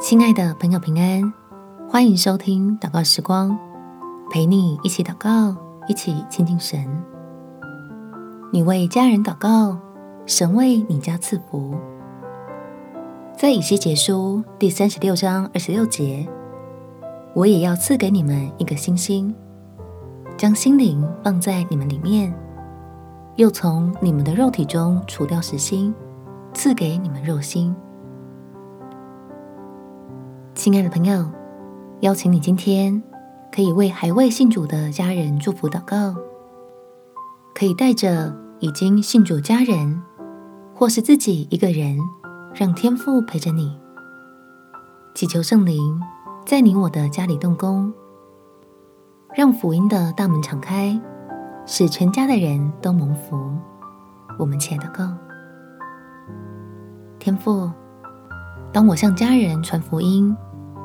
亲爱的朋友，平安，欢迎收听祷告时光，陪你一起祷告，一起亲近神。你为家人祷告，神为你家赐福。在以西结书第三十六章二十六节，我也要赐给你们一个新心，将心灵放在你们里面，又从你们的肉体中除掉石心，赐给你们肉心。亲爱的朋友，邀请你今天可以为还未信主的家人祝福祷告，可以带着已经信主家人，或是自己一个人，让天父陪着你，祈求圣灵在你我的家里动工，让福音的大门敞开，使全家的人都蒙福。我们且祷告，天父，当我向家人传福音，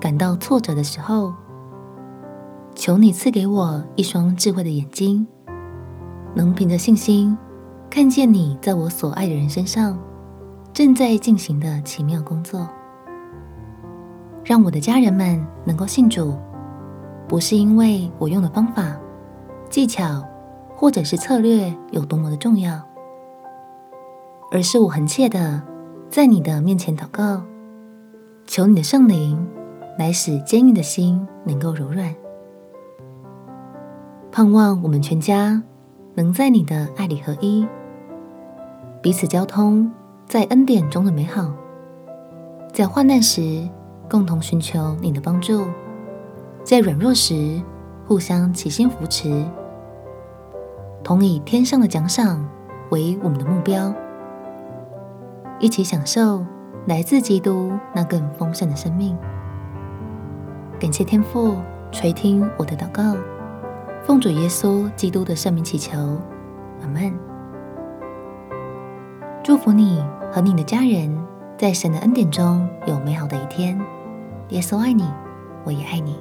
感到挫折的时候，求你赐给我一双智慧的眼睛，能凭着信心看见你在我所爱的人身上正在进行的奇妙工作。让我的家人们能够信主，不是因为我用的方法、技巧或者是策略有多么的重要，而是我恒切的在你的面前祷告，求你的圣灵。来使坚硬的心能够柔软，盼望我们全家能在你的爱里合一，彼此交通，在恩典中的美好，在患难时共同寻求你的帮助，在软弱时互相齐心扶持，同以天上的奖赏为我们的目标，一起享受来自基督那更丰盛的生命。感谢天父垂听我的祷告，奉主耶稣基督的圣名祈求，阿门。祝福你和你的家人在神的恩典中有美好的一天。耶稣爱你，我也爱你。